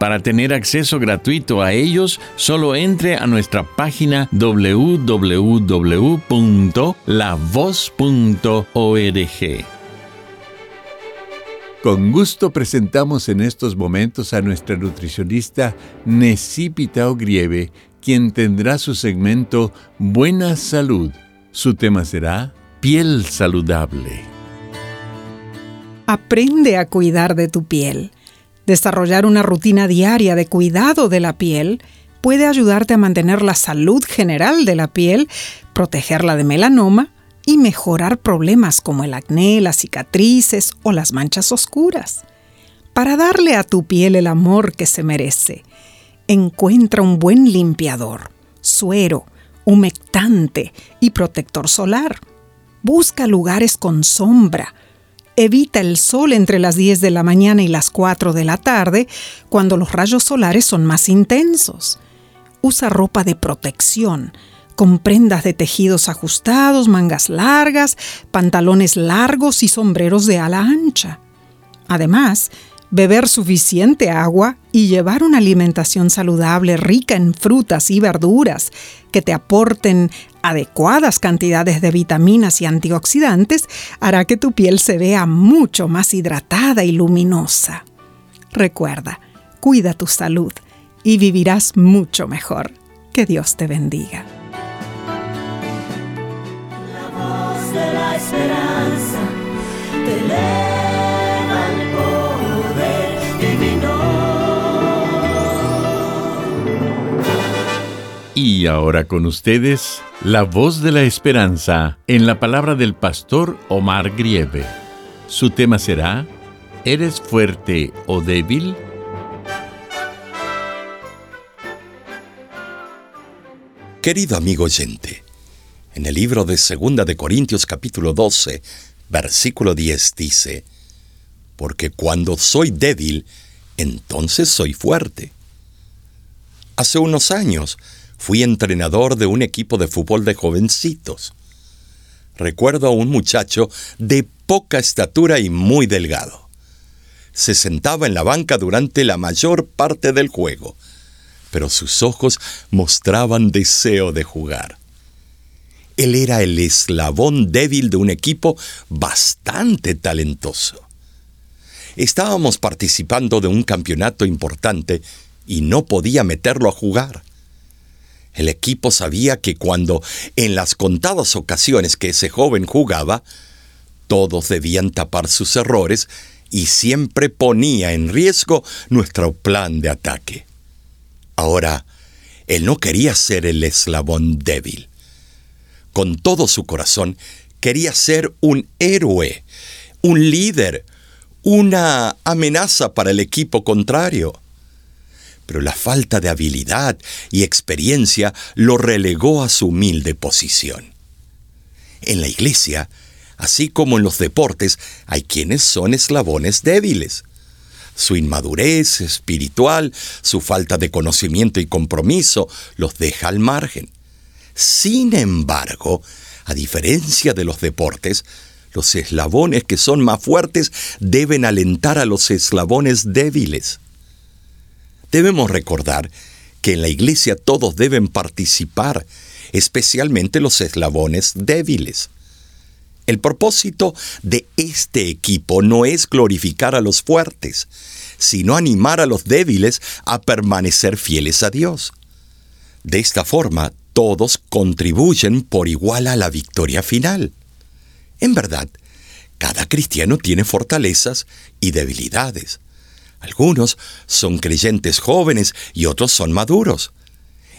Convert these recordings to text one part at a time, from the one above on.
Para tener acceso gratuito a ellos, solo entre a nuestra página www.lavoz.org. Con gusto presentamos en estos momentos a nuestra nutricionista Necipita Ogrieve, quien tendrá su segmento Buena Salud. Su tema será Piel Saludable. Aprende a cuidar de tu piel. Desarrollar una rutina diaria de cuidado de la piel puede ayudarte a mantener la salud general de la piel, protegerla de melanoma y mejorar problemas como el acné, las cicatrices o las manchas oscuras. Para darle a tu piel el amor que se merece, encuentra un buen limpiador, suero, humectante y protector solar. Busca lugares con sombra, evita el sol entre las 10 de la mañana y las 4 de la tarde, cuando los rayos solares son más intensos. Usa ropa de protección, con prendas de tejidos ajustados, mangas largas, pantalones largos y sombreros de ala ancha. Además, beber suficiente agua y llevar una alimentación saludable rica en frutas y verduras que te aporten adecuadas cantidades de vitaminas y antioxidantes hará que tu piel se vea mucho más hidratada y luminosa. Recuerda, cuida tu salud y vivirás mucho mejor. Que Dios te bendiga. La voz de la esperanza te Y ahora con ustedes, la voz de la esperanza en la palabra del pastor Omar Grieve. Su tema será, ¿Eres fuerte o débil? Querido amigo oyente, en el libro de Segunda de Corintios capítulo 12, versículo 10 dice, Porque cuando soy débil, entonces soy fuerte. Hace unos años, fui entrenador de un equipo de fútbol de jovencitos. Recuerdo a un muchacho de poca estatura y muy delgado. Se sentaba en la banca durante la mayor parte del juego, pero sus ojos mostraban deseo de jugar. Él era el eslabón débil de un equipo bastante talentoso. Estábamos participando de un campeonato importante y no podía meterlo a jugar. El equipo sabía que cuando, en las contadas ocasiones que ese joven jugaba, todos debían tapar sus errores y siempre ponía en riesgo nuestro plan de ataque. Ahora, él no quería ser el eslabón débil. Con todo su corazón, quería ser un héroe, un líder, una amenaza para el equipo contrario pero la falta de habilidad y experiencia lo relegó a su humilde posición. En la iglesia, así como en los deportes, hay quienes son eslabones débiles. Su inmadurez espiritual, su falta de conocimiento y compromiso los deja al margen. Sin embargo, a diferencia de los deportes, los eslabones que son más fuertes deben alentar a los eslabones débiles. Debemos recordar que en la iglesia todos deben participar, especialmente los eslabones débiles. El propósito de este equipo no es glorificar a los fuertes, sino animar a los débiles a permanecer fieles a Dios. De esta forma, todos contribuyen por igual a la victoria final. En verdad, cada cristiano tiene fortalezas y debilidades. Algunos son creyentes jóvenes y otros son maduros.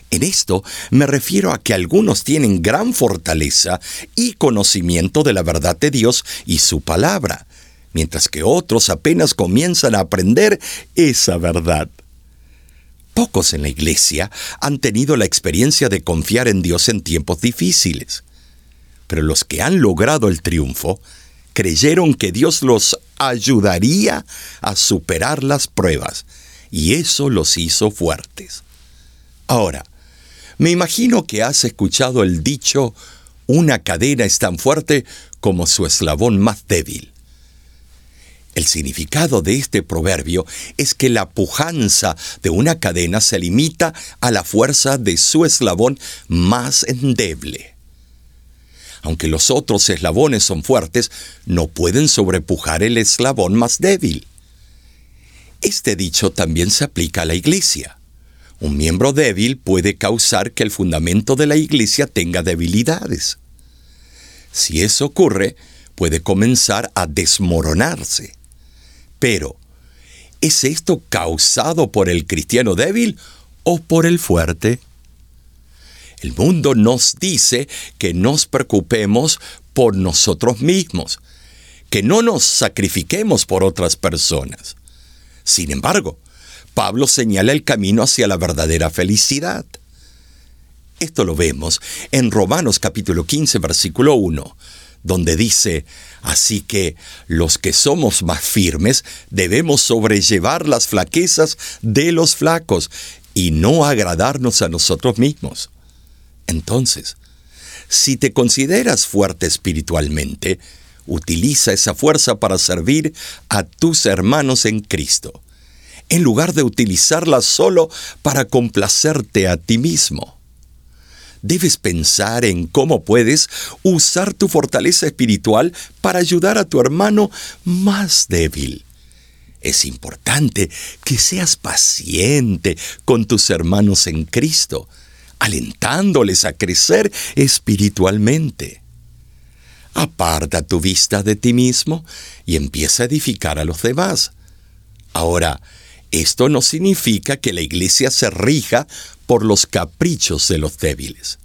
En esto me refiero a que algunos tienen gran fortaleza y conocimiento de la verdad de Dios y su palabra, mientras que otros apenas comienzan a aprender esa verdad. Pocos en la iglesia han tenido la experiencia de confiar en Dios en tiempos difíciles, pero los que han logrado el triunfo creyeron que Dios los ayudaría a superar las pruebas, y eso los hizo fuertes. Ahora, me imagino que has escuchado el dicho, una cadena es tan fuerte como su eslabón más débil. El significado de este proverbio es que la pujanza de una cadena se limita a la fuerza de su eslabón más endeble. Aunque los otros eslabones son fuertes, no pueden sobrepujar el eslabón más débil. Este dicho también se aplica a la iglesia. Un miembro débil puede causar que el fundamento de la iglesia tenga debilidades. Si eso ocurre, puede comenzar a desmoronarse. Pero, ¿es esto causado por el cristiano débil o por el fuerte? El mundo nos dice que nos preocupemos por nosotros mismos, que no nos sacrifiquemos por otras personas. Sin embargo, Pablo señala el camino hacia la verdadera felicidad. Esto lo vemos en Romanos capítulo 15, versículo 1, donde dice, Así que los que somos más firmes debemos sobrellevar las flaquezas de los flacos y no agradarnos a nosotros mismos. Entonces, si te consideras fuerte espiritualmente, utiliza esa fuerza para servir a tus hermanos en Cristo, en lugar de utilizarla solo para complacerte a ti mismo debes pensar en cómo puedes usar tu fortaleza espiritual para ayudar a tu hermano más débil. Es importante que seas paciente con tus hermanos en Cristo, alentándoles a crecer espiritualmente. Aparta tu vista de ti mismo y empieza a edificar a los demás. Ahora, esto no significa que la iglesia se rija por los caprichos de los débiles.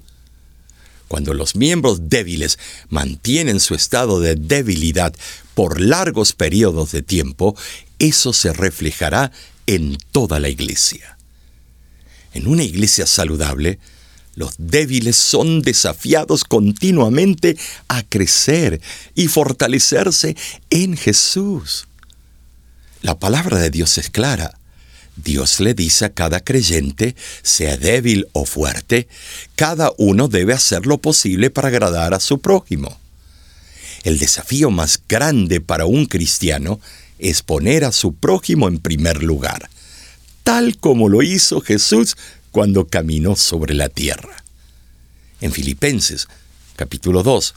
Cuando los miembros débiles mantienen su estado de debilidad por largos periodos de tiempo, eso se reflejará en toda la iglesia. En una iglesia saludable, los débiles son desafiados continuamente a crecer y fortalecerse en Jesús. La palabra de Dios es clara. Dios le dice a cada creyente, sea débil o fuerte, cada uno debe hacer lo posible para agradar a su prójimo. El desafío más grande para un cristiano es poner a su prójimo en primer lugar, tal como lo hizo Jesús cuando caminó sobre la tierra. En Filipenses, capítulo 2,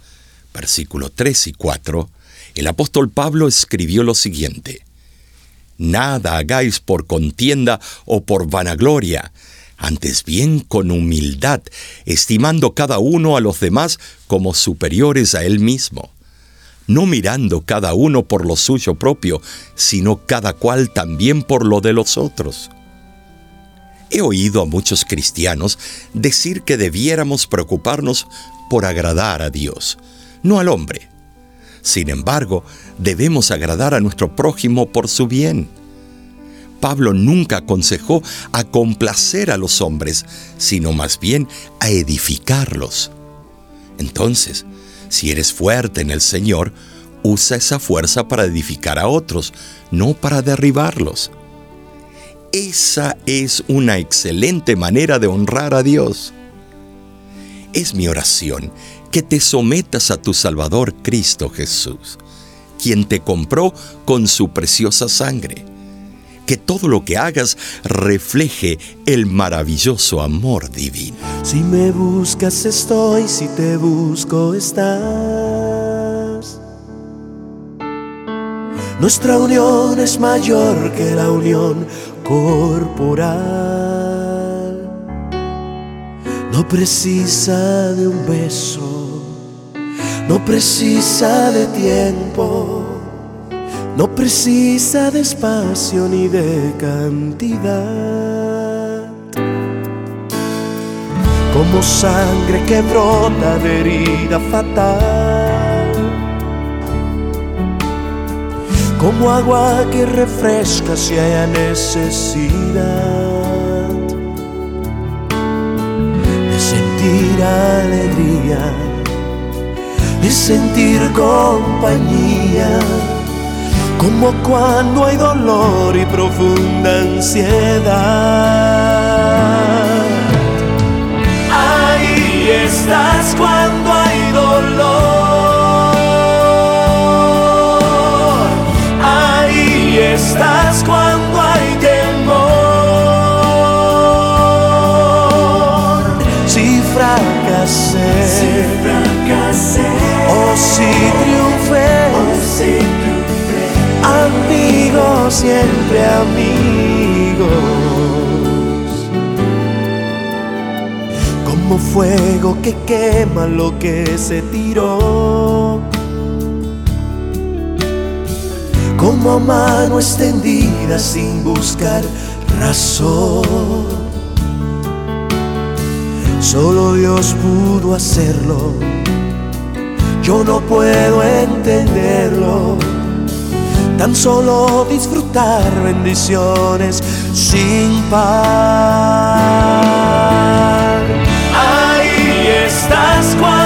versículos 3 y 4, el apóstol Pablo escribió lo siguiente, Nada hagáis por contienda o por vanagloria, antes bien con humildad, estimando cada uno a los demás como superiores a él mismo, no mirando cada uno por lo suyo propio, sino cada cual también por lo de los otros. He oído a muchos cristianos decir que debiéramos preocuparnos por agradar a Dios, no al hombre. Sin embargo, debemos agradar a nuestro prójimo por su bien. Pablo nunca aconsejó a complacer a los hombres, sino más bien a edificarlos. Entonces, si eres fuerte en el Señor, usa esa fuerza para edificar a otros, no para derribarlos. Esa es una excelente manera de honrar a Dios. Es mi oración que te sometas a tu Salvador Cristo Jesús, quien te compró con su preciosa sangre. Que todo lo que hagas refleje el maravilloso amor divino. Si me buscas estoy, si te busco estás. Nuestra unión es mayor que la unión corporal. No precisa de un beso, no precisa de tiempo, no precisa de espacio ni de cantidad. Como sangre que brota de herida fatal, como agua que refresca si haya necesidad. sentir alegría, de sentir compañía, como cuando hay dolor y profunda ansiedad. Ahí estás cuando siempre amigos. Como fuego que quema lo que se tiró. Como mano extendida sin buscar razón Solo Dios pudo hacerlo. Yo no puedo entenderlo. Tan solo disfrutar bendiciones sin par. Ahí estás cuando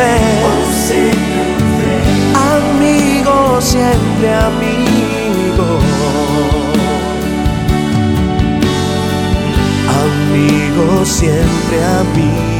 triunfé, Amigo, siempre amigo. Amigo, siempre amigos.